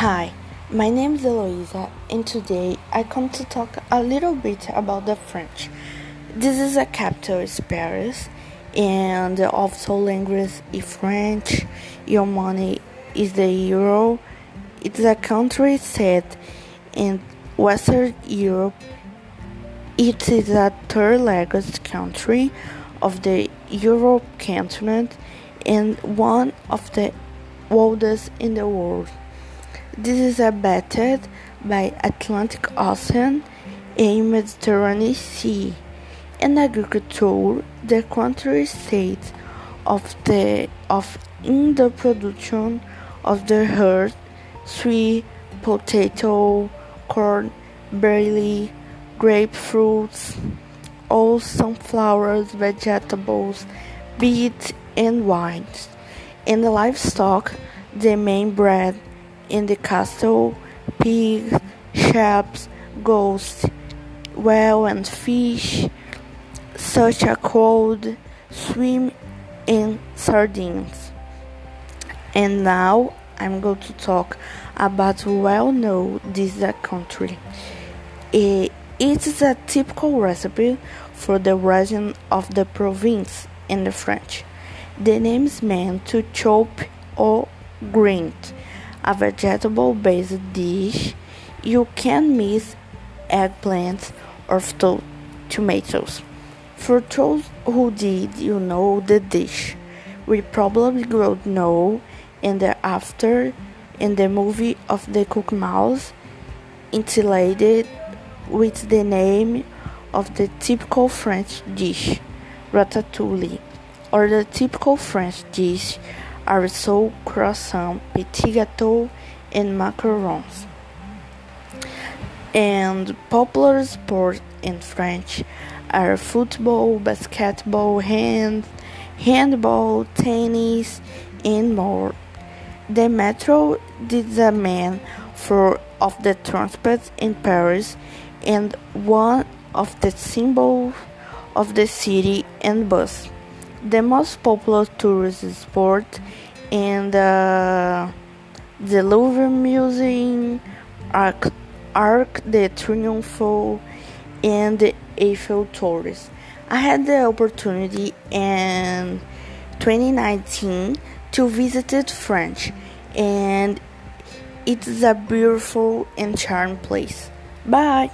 Hi, my name is Eloisa, and today I come to talk a little bit about the French. This is a capital is Paris, and the official language is French. Your money is the euro. It's a country set in Western Europe. It is a third largest country of the Europe continent and one of the oldest in the world. This is abetted by Atlantic Ocean and Mediterranean Sea. In agriculture, the country states of the of in the production of the herd sweet potato, corn, barley, grapefruits, all sunflowers, vegetables, beets, and wines. In the livestock, the main bread in the castle, pigs, sheep, goats, whale and fish, such a cold swim, in sardines. And now I'm going to talk about well known this country. It is a typical recipe for the region of the Provence in the French. The name is meant to chop or grind a vegetable based dish, you can mix eggplants or to- tomatoes. For those who did you know the dish, we probably would know in the after in the movie of the Cook Mouse, entitled with the name of the typical French dish, ratatouille, or the typical French dish are so croissant, petit gâteau, and macarons. And popular sports in French are football, basketball, hand, handball, tennis, and more. The metro is a man for of the transport in Paris and one of the symbols of the city and bus the most popular tourist sport in the, the Louvre Museum, Arc, Arc de Triomphe, and the Eiffel Towers. I had the opportunity in 2019 to visit France, and it's a beautiful and charming place. Bye.